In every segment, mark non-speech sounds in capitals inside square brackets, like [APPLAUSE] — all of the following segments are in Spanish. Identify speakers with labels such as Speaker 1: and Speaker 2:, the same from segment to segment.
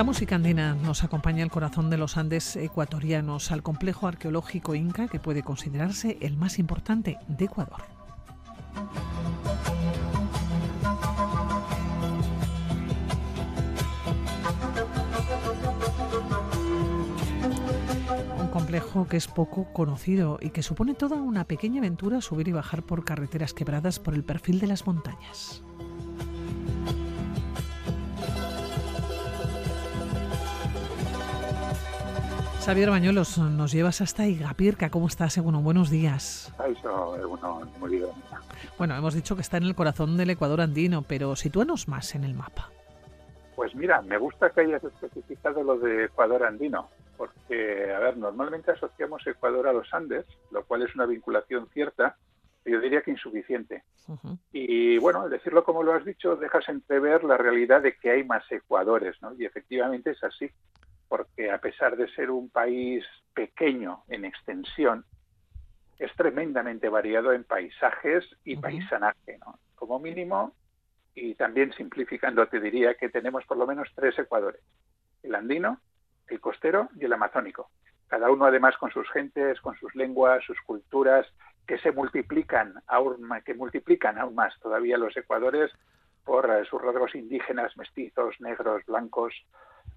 Speaker 1: La música andina nos acompaña al corazón de los Andes ecuatorianos, al complejo arqueológico inca que puede considerarse el más importante de Ecuador. Un complejo que es poco conocido y que supone toda una pequeña aventura subir y bajar por carreteras quebradas por el perfil de las montañas. Xavier Bañuelos, nos llevas hasta Igapirca. ¿Cómo estás, Eguno? Buenos días.
Speaker 2: muy bien.
Speaker 1: Bueno, hemos dicho que está en el corazón del Ecuador andino, pero sitúanos más en el mapa.
Speaker 2: Pues mira, me gusta que hayas especificado lo de Ecuador andino, porque, a ver, normalmente asociamos Ecuador a los Andes, lo cual es una vinculación cierta, yo diría que insuficiente. Y bueno, al decirlo como lo has dicho, dejas entrever la realidad de que hay más Ecuadores, ¿no? Y efectivamente es así porque a pesar de ser un país pequeño en extensión, es tremendamente variado en paisajes y paisanaje, ¿no? Como mínimo, y también simplificando, te diría que tenemos por lo menos tres ecuadores, el andino, el costero y el amazónico. Cada uno además con sus gentes, con sus lenguas, sus culturas, que se multiplican aún, que multiplican aún más todavía los ecuadores por eh, sus rasgos indígenas, mestizos, negros, blancos,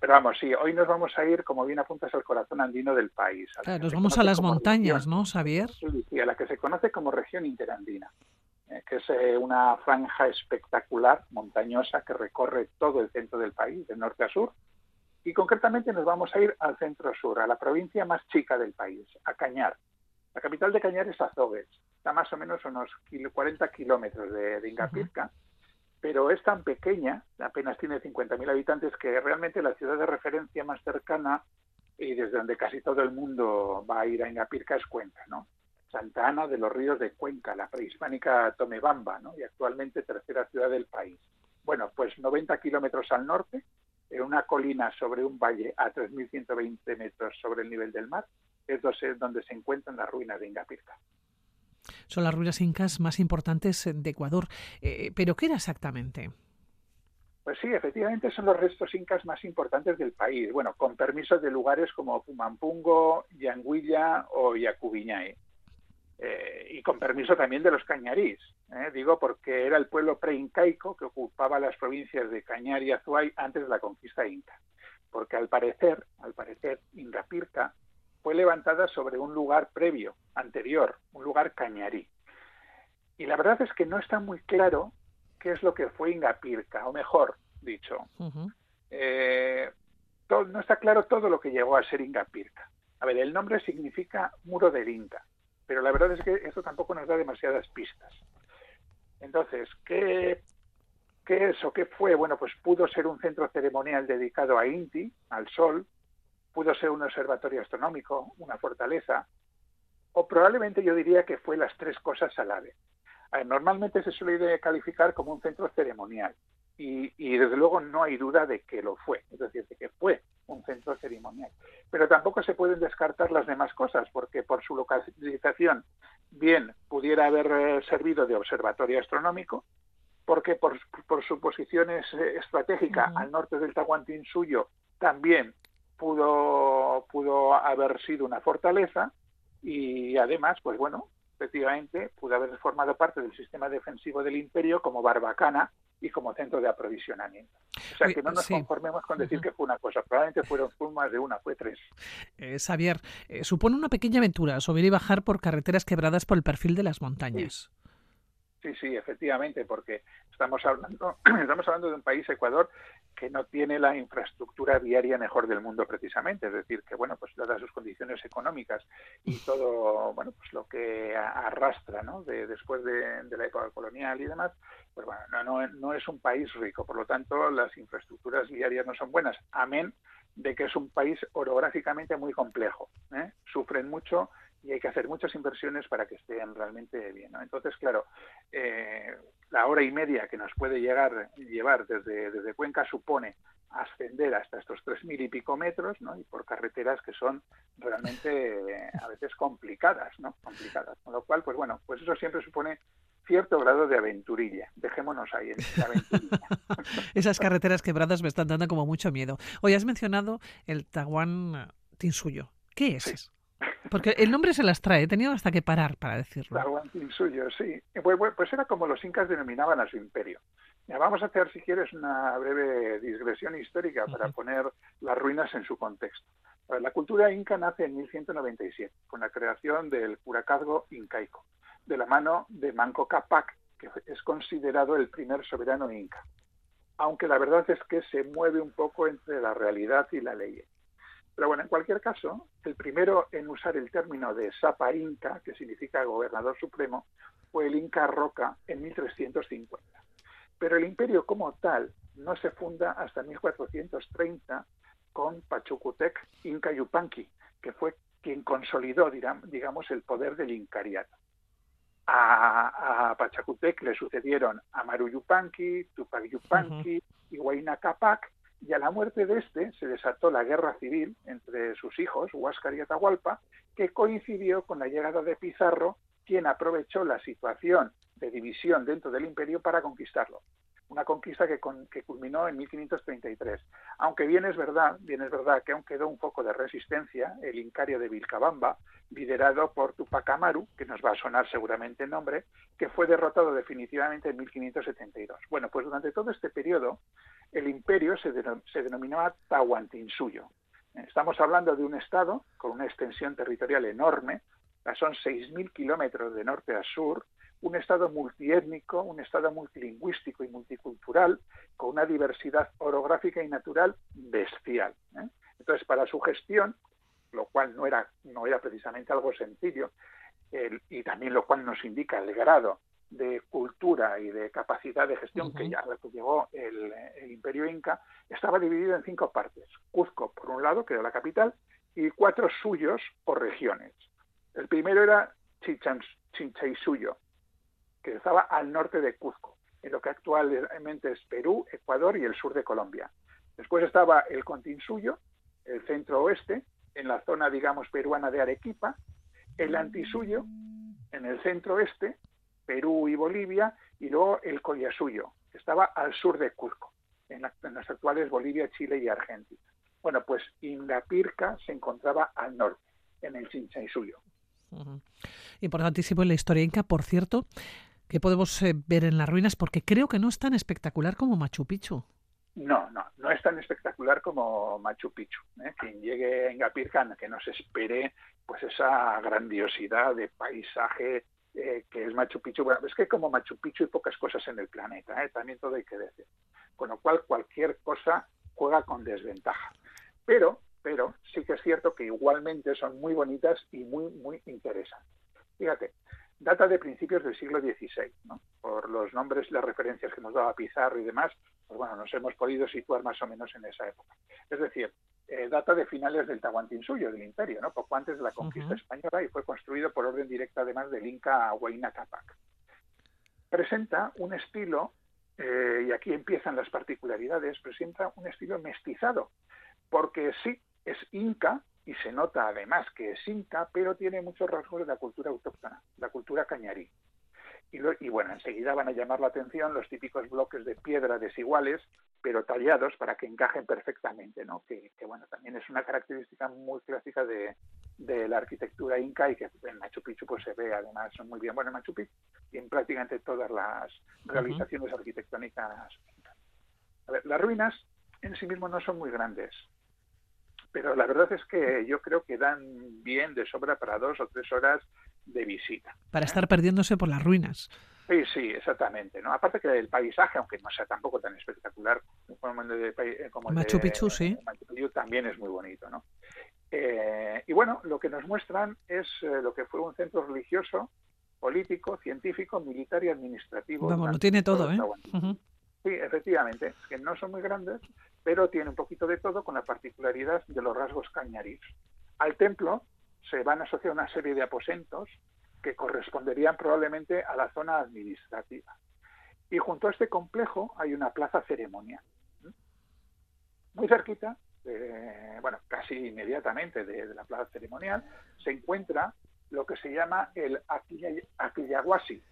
Speaker 2: pero vamos, sí, hoy nos vamos a ir, como bien apuntas, al corazón andino del país.
Speaker 1: nos vamos a las montañas, ¿no, Xavier?
Speaker 2: Sí, a la que se conoce como región interandina, eh, que es eh, una franja espectacular, montañosa, que recorre todo el centro del país, de norte a sur. Y concretamente nos vamos a ir al centro-sur, a la provincia más chica del país, a Cañar. La capital de Cañar es Azogues, está más o menos unos 40 kilómetros de, Ingapirca pero es tan pequeña, apenas tiene 50.000 habitantes, que realmente la ciudad de referencia más cercana y desde donde casi todo el mundo va a ir a Ingapirca es Cuenca, ¿no? Santa Ana de los Ríos de Cuenca, la prehispánica Tomebamba, ¿no? Y actualmente tercera ciudad del país. Bueno, pues 90 kilómetros al norte, en una colina sobre un valle a 3.120 metros sobre el nivel del mar, es donde se encuentran las ruinas de Ingapirca
Speaker 1: son las ruinas incas más importantes de Ecuador. Eh, ¿Pero qué era exactamente?
Speaker 2: Pues sí, efectivamente son los restos incas más importantes del país. Bueno, con permiso de lugares como Pumampungo, Yanguilla o Yacubiñay. Eh, y con permiso también de los cañarís. Eh, digo porque era el pueblo preincaico que ocupaba las provincias de Cañar y Azuay antes de la conquista inca. Porque al parecer, al parecer, Ingapirca fue levantada sobre un lugar previo, anterior, un lugar cañarí. Y la verdad es que no está muy claro qué es lo que fue Ingapirca, o mejor dicho, eh, no está claro todo lo que llegó a ser Ingapirca. A ver, el nombre significa muro del Inca, pero la verdad es que esto tampoco nos da demasiadas pistas. Entonces, ¿qué, ¿qué es o qué fue? Bueno, pues pudo ser un centro ceremonial dedicado a Inti, al sol, pudo ser un observatorio astronómico, una fortaleza, o probablemente yo diría que fue las tres cosas a la vez. normalmente se suele calificar como un centro ceremonial y, desde luego no hay duda de que lo fue, es decir, de que fue un centro ceremonial. Pero tampoco se pueden descartar las demás cosas, porque por su localización bien pudiera haber eh, servido de observatorio astronómico, porque por, su posición eh, estratégica al norte del Tahuantinsuyo también pudo, pudo haber sido una fortaleza y además, pues bueno, efectivamente pudo haber formado parte del sistema defensivo del imperio como barbacana y como centro de aprovisionamiento. O sea, que no nos conformemos con decir que fue una cosa, probablemente fueron más de una, fue tres.
Speaker 1: Eh, Xavier, eh, supone una pequeña aventura subir y bajar por carreteras quebradas por el perfil de las montañas.
Speaker 2: Sí, sí, efectivamente, porque estamos hablando, [CLEARS THROAT] estamos hablando de un país, Ecuador, que no tiene la infraestructura viaria mejor del mundo precisamente, es decir, que bueno, pues dadas sus condiciones económicas y todo, bueno, pues lo que arrastra, ¿no? De, después de, la época colonial y demás, pues bueno, no, no, no es un país rico, por lo tanto las infraestructuras viarias no son buenas, amén de que es un país orográficamente muy complejo, ¿eh? sufren mucho y hay que hacer muchas inversiones para que estén realmente bien. Entonces, claro, eh, la hora y media que nos puede llegar llevar desde, desde Cuenca supone ascender hasta estos tres mil y pico metros, ¿no? Y por carreteras que son realmente a veces complicadas, ¿no? Complicadas. Con lo cual, pues bueno, pues eso siempre supone cierto grado de aventurilla. Dejémonos ahí en aventurilla. [LAUGHS]
Speaker 1: Esas carreteras quebradas me están dando como mucho miedo. Hoy has mencionado el Tahuán Tinsuyo. ¿Qué es? Porque el nombre se las trae, he tenido hasta que parar para decirlo.
Speaker 2: Tahuán Tinsuyo, sí. Pues, pues era como los incas denominaban a su imperio. vamos a hacer, si quieres, una breve digresión histórica para poner las ruinas en su contexto. La cultura inca nace en 1197, con la creación del curacazgo incaico de la mano de Manco Cápac, que es considerado el primer soberano inca. Aunque la verdad es que se mueve un poco entre la realidad y la ley. Pero bueno, en cualquier caso, el primero en usar el término de Sapa Inca, que significa gobernador supremo, fue el Inca Roca en 1350. Pero el imperio como tal no se funda hasta 1430 con Pachacutec Inca Yupanqui, que fue quien consolidó, digamos, el poder del incariato. A, a Pachacutec le sucedieron Amaru Yupanqui, Tupac Yupanqui y Huayna Capac, y a la muerte de este se desató la guerra civil entre sus hijos, Huáscar y Atahualpa, que coincidió con la llegada de Pizarro, quien aprovechó la situación de división dentro del imperio para conquistarlo una conquista que, culminó en 1533. Aunque bien es verdad, bien es verdad que aún quedó un poco de resistencia, el Incario de Vilcabamba, liderado por Tupac Amaru, que nos va a sonar seguramente el nombre, que fue derrotado definitivamente en 1572. Bueno, pues durante todo este periodo, el imperio se, denominaba Tahuantinsuyo. Estamos hablando de un estado con una extensión territorial enorme, son 6.000 kilómetros de norte a sur, un Estado multiétnico, un Estado multilingüístico y multicultural, con una diversidad orográfica y natural bestial. ¿eh? Entonces, para su gestión, lo cual no era precisamente algo sencillo, y también lo cual nos indica el grado de cultura y de capacidad de gestión que ya llegó el, el, imperio inca, estaba dividido en cinco partes. Cuzco, por un lado, que era la capital, y cuatro suyos o regiones. El primero era Chinchaisuyo, que estaba al norte de Cuzco, en lo que actualmente es Perú, Ecuador y el sur de Colombia. Después estaba el Continsuyo, el centro oeste, en la zona, digamos, peruana de Arequipa, el Antisuyo, en el centro oeste, Perú y Bolivia, y luego el Collasuyo, que estaba al sur de Cuzco, en, las actuales Bolivia, Chile y Argentina. Bueno, pues Ingapirca se encontraba al norte, en el Chinchaisuyo.
Speaker 1: Importantísimo en la historia inca, por cierto, que podemos eh, ver en las ruinas, porque creo que no es tan espectacular como Machu Picchu.
Speaker 2: No, no, no es tan espectacular como Machu Picchu. ¿eh? Quien llegue a Ingapirca, que no se espere pues esa grandiosidad de paisaje eh, que es Machu Picchu. Bueno, es que como Machu Picchu hay pocas cosas en el planeta, ¿eh? también todo hay que decir. Con lo cual cualquier cosa juega con desventaja. Pero, pero sí que es cierto que igualmente son muy bonitas y muy, muy interesantes. Fíjate, data de principios del siglo XVI. Por los nombres las referencias que nos daba Pizarro y demás, pues bueno, nos hemos podido situar más o menos en esa época. Es decir, eh, data de finales del Tahuantinsuyo, del imperio, ¿no? poco antes de la conquista española y fue construido por orden directa además del Inca Huayna Capac. Presenta un estilo, eh, y aquí empiezan las particularidades, presenta un estilo mestizado, porque sí, es inca, y se nota además que es inca, pero tiene muchos rasgos de la cultura autóctona, la cultura cañarí. Y, bueno, enseguida van a llamar la atención los típicos bloques de piedra desiguales, pero tallados para que encajen perfectamente, ¿no? Que, bueno, también es una característica muy clásica de, la arquitectura inca y que en Machu Picchu pues se ve además muy bien, bueno, en Machu Picchu y en prácticamente todas las realizaciones arquitectónicas. A ver, las ruinas en sí mismo no son muy grandes, pero la verdad es que yo creo que dan bien de sobra para dos o tres horas de visita.
Speaker 1: Para estar perdiéndose por las ruinas.
Speaker 2: Sí, sí, exactamente. ¿no? Aparte que el paisaje, aunque no sea tampoco tan espectacular como el de, como
Speaker 1: Machu Picchu, sí.
Speaker 2: Machu Picchu también es muy bonito. ¿no? Eh, y bueno, lo que nos muestran es eh, lo que fue un centro religioso, político, científico, militar y administrativo.
Speaker 1: Vamos, lo tiene todo, ¿eh?
Speaker 2: Sí, efectivamente, que no son muy grandes, pero tiene un poquito de todo con la particularidad de los rasgos cañarís. Al templo se van a asociar una serie de aposentos que corresponderían probablemente a la zona administrativa. Y junto a este complejo hay una plaza ceremonial. Muy cerquita, bueno, casi inmediatamente de, la plaza ceremonial, se encuentra lo que se llama el Aquillaguasi,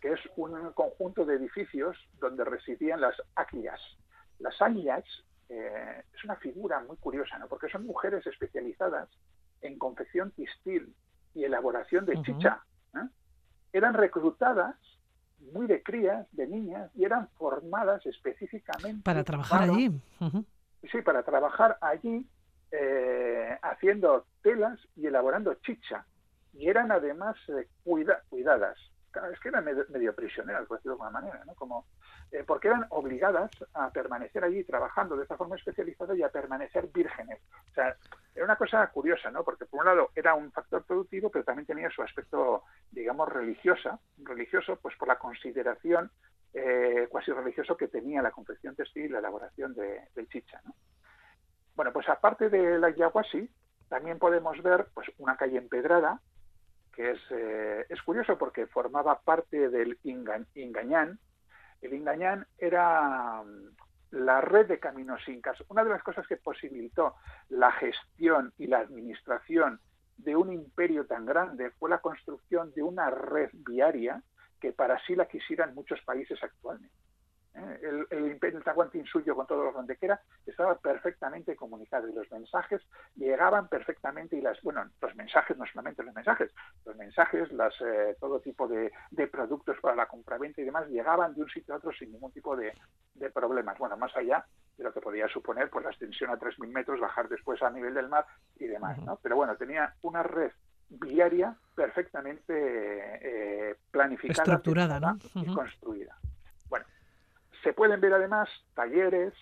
Speaker 2: que es un conjunto de edificios donde residían las águilas. Las águilas eh, es una figura muy curiosa, ¿no? porque son mujeres especializadas en confección textil y elaboración de chicha. ¿eh? Eran reclutadas muy de crías, de niñas, y eran formadas específicamente
Speaker 1: para trabajar allí.
Speaker 2: Sí, para trabajar allí eh, haciendo telas y elaborando chicha. Y eran además cuidadas es que eran medio, prisioneras, por decirlo de alguna manera, ¿no? Como, eh, porque eran obligadas a permanecer allí trabajando de esta forma especializada y a permanecer vírgenes. O sea, era una cosa curiosa, ¿no? Porque por un lado era un factor productivo, pero también tenía su aspecto, digamos, religiosa, religioso, pues por la consideración eh, cuasi religioso que tenía la confección textil y la elaboración de, chicha, ¿no? Bueno, pues aparte de la Yaguasi, también podemos ver pues una calle empedrada que es, eh, es curioso porque formaba parte del Ingañán. El Ingañán era mm, la red de caminos incas. Una de las cosas que posibilitó la gestión y la administración de un imperio tan grande fue la construcción de una red viaria que para sí la quisieran muchos países actualmente. El, el imperio suyo con todo lo que era estaba perfectamente comunicado y los mensajes llegaban perfectamente y las bueno los mensajes no solamente los mensajes los mensajes las eh, todo tipo de, productos para la compraventa y demás llegaban de un sitio a otro sin ningún tipo de, problemas. Bueno más allá de lo que podía suponer pues la extensión a 3.000 metros bajar después a nivel del mar y demás no pero bueno tenía una red viaria perfectamente eh, planificada
Speaker 1: estructurada ¿no?
Speaker 2: y construida se pueden ver además talleres,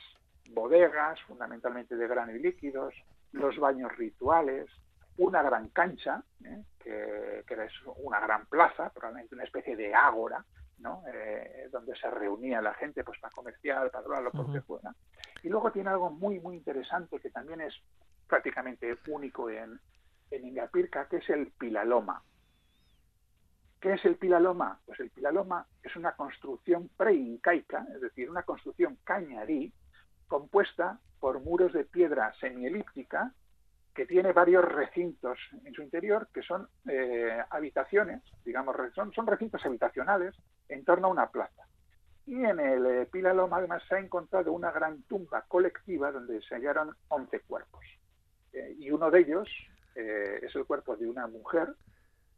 Speaker 2: bodegas, fundamentalmente de grano y líquidos, los baños rituales, una gran cancha, ¿eh? que, que, es una gran plaza, probablemente una especie de ágora, ¿no? Eh, donde se reunía la gente pues para comerciar, para hablar lo que fuera. Y luego tiene algo muy, muy interesante que también es prácticamente único en, en Ingapirca, que es el pilaloma. ¿Qué es el pilaloma? Pues el pilaloma es una construcción preincaica, es decir, una construcción cañarí compuesta por muros de piedra semielíptica que tiene varios recintos en su interior que son eh, habitaciones, digamos, son, recintos habitacionales en torno a una plaza. Y en el eh, Pilaloma además se ha encontrado una gran tumba colectiva donde se hallaron 11 cuerpos. Eh, y uno de ellos es el cuerpo de una mujer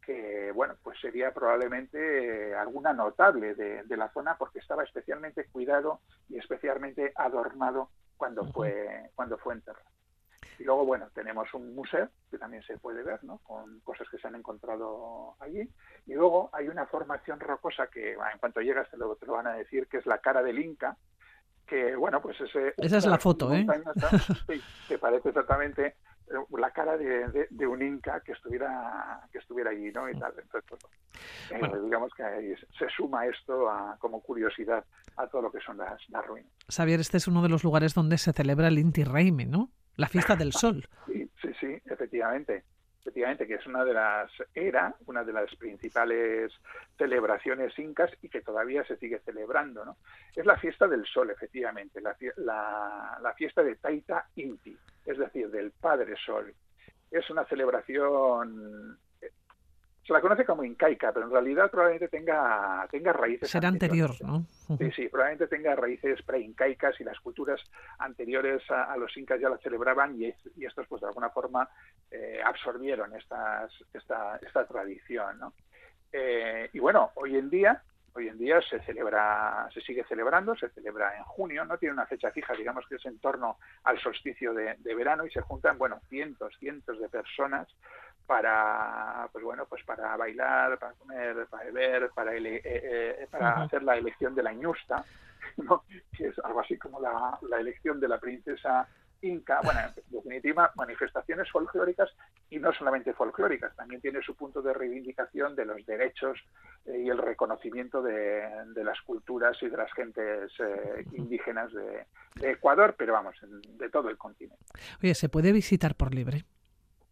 Speaker 2: que bueno, pues sería probablemente eh, alguna notable de, la zona porque estaba especialmente cuidado y especialmente adornado cuando fue cuando fue enterrado. Y luego, bueno, tenemos un museo que también se puede ver, ¿no? Con cosas que se han encontrado allí. Y luego hay una formación rocosa que, en cuanto llegas, te lo, te lo van a decir, que es la cara del Inca, que, bueno, pues ese...
Speaker 1: Esa es la foto, ¿eh? [LAUGHS]
Speaker 2: Sí, que parece exactamente la cara de, de, un inca que estuviera que estuviera allí no y tal. Entonces pues, eh, digamos que se suma esto a, como curiosidad a todo lo que son las, las ruinas.
Speaker 1: Xavier este es uno de los lugares donde se celebra el Inti Raymi no la fiesta del [LAUGHS] sol.
Speaker 2: Sí sí sí efectivamente efectivamente, que es una de las, era una de las principales celebraciones incas y que todavía se sigue celebrando, ¿no? Es la fiesta del sol, efectivamente, la, la, la fiesta de Taita Inti, es decir, del Padre Sol. Es una celebración se la conoce como incaica, pero en realidad probablemente tenga, tenga raíces.
Speaker 1: Será anterior, ¿no?
Speaker 2: Sí, sí, probablemente tenga raíces preincaicas y las culturas anteriores a, los incas ya la celebraban y, y estos, pues de alguna forma, eh, absorbieron estas, esta, esta tradición, ¿no? Eh, y bueno, hoy en día hoy en día se celebra, se sigue celebrando, se celebra en junio, no tiene una fecha fija, digamos que es en torno al solsticio de, verano y se juntan, bueno, cientos, cientos de personas para, pues bueno, pues para bailar, para comer, para beber, para, eh, eh, para hacer la elección de la ñusta, [LAUGHS] ¿no? que es algo así como la, la elección de la princesa Inca, bueno, en definitiva, manifestaciones folclóricas y no solamente folclóricas, también tiene su punto de reivindicación de los derechos eh, y el reconocimiento de, las culturas y de las gentes eh, indígenas de, Ecuador, pero vamos, de todo el continente.
Speaker 1: Oye, ¿se puede visitar por libre?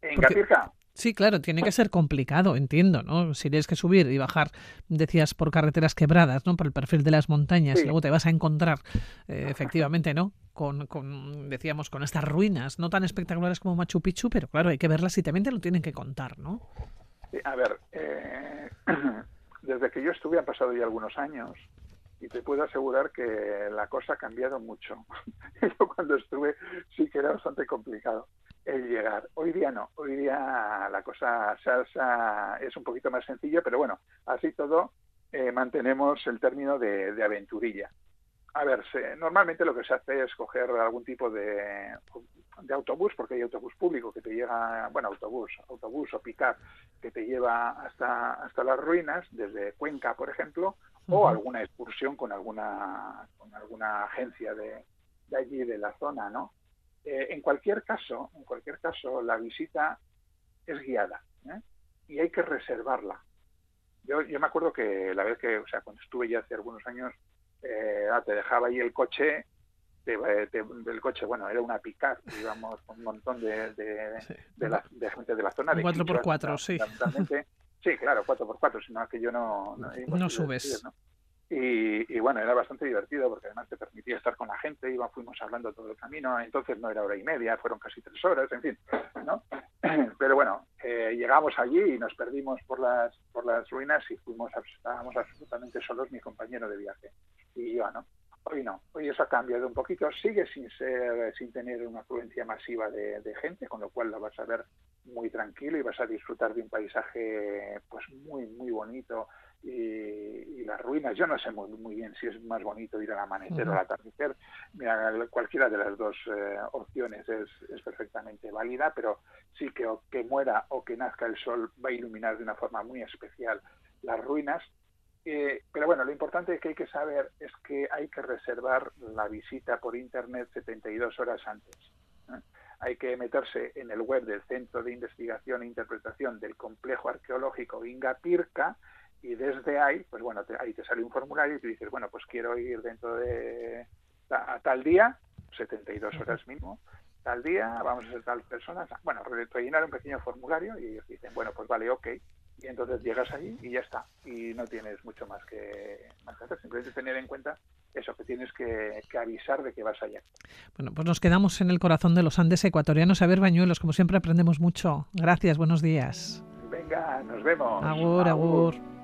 Speaker 2: ¿En Capirca?
Speaker 1: Sí, claro, tiene que ser complicado, entiendo, ¿no? Si tienes que subir y bajar, decías, por carreteras quebradas, ¿no? Por el perfil de las montañas, y luego te vas a encontrar, eh, efectivamente, ¿no? Con, con, decíamos, con estas ruinas, no tan espectaculares como Machu Picchu, pero claro, hay que verlas y también te lo tienen que contar, ¿no?
Speaker 2: A ver, eh, [CLEARS THROAT] desde que yo estuve han pasado ya algunos años y te puedo asegurar que la cosa ha cambiado mucho. [LAUGHS] yo cuando estuve sí que era bastante complicado el llegar. Hoy día no, hoy día la cosa salsa es un poquito más sencilla, pero bueno, así todo eh, mantenemos el término de, de aventurilla. A ver, se, normalmente lo que se hace es coger algún tipo de, de, autobús, porque hay autobús público que te llega, bueno, autobús, autobús o picar que te lleva hasta, hasta las ruinas, desde Cuenca, por ejemplo, uh -huh. o alguna excursión con alguna, con alguna agencia de, de allí, de la zona, ¿no? Eh, en cualquier caso, en cualquier caso, la visita es guiada ¿eh? y hay que reservarla. Yo, yo me acuerdo que la vez que, o sea, cuando estuve ya hace algunos años, eh, te dejaba ahí el coche, te, te, del coche, bueno, era una picar, digamos, con un montón de, de, sí. de, la, de, gente de la zona.
Speaker 1: de 4x4, sí.
Speaker 2: Sí, claro, 4x4, sino que yo no...
Speaker 1: No, no subes.
Speaker 2: ¿no? Y, y, bueno, era bastante divertido porque además te permitía estar con la gente, iba, fuimos hablando todo el camino, entonces no era hora y media, fueron casi tres horas, en fin, ¿no? [CLEARS THROAT] Pero bueno, eh, llegamos allí y nos perdimos por las, por las ruinas y fuimos, estábamos absolutamente solos mi compañero de viaje y yo, ¿no? Hoy no, hoy eso ha cambiado un poquito, sigue sin ser, sin tener una afluencia masiva de, de gente, con lo cual la vas a ver muy tranquilo y vas a disfrutar de un paisaje pues muy, muy bonito, y, y, las ruinas. Yo no sé muy, muy, bien si es más bonito ir al amanecer uh -huh. o al atardecer. Mira, cualquiera de las dos eh, opciones es, es, perfectamente válida, pero sí que o que muera o que nazca el sol va a iluminar de una forma muy especial las ruinas. Eh, pero bueno, lo importante que hay que saber es que hay que reservar la visita por internet 72 horas antes. ¿eh? Hay que meterse en el web del Centro de Investigación e Interpretación del Complejo Arqueológico Inga Pirca y desde ahí, pues bueno, te, ahí te sale un formulario y tú dices, bueno, pues quiero ir dentro de a, a tal día, 72 horas mínimo, tal día, vamos a ser tal personas, bueno, rellenar un pequeño formulario y ellos dicen, bueno, pues vale, ok, y entonces llegas allí y ya está, y no tienes mucho más que, más que hacer, simplemente tener en cuenta eso, que tienes que, que, avisar de que vas allá.
Speaker 1: Bueno, pues nos quedamos en el corazón de los Andes ecuatorianos. A ver, Bañuelos, como siempre aprendemos mucho. Gracias, buenos días.
Speaker 2: Venga, nos vemos.
Speaker 1: Agur, agur. agur.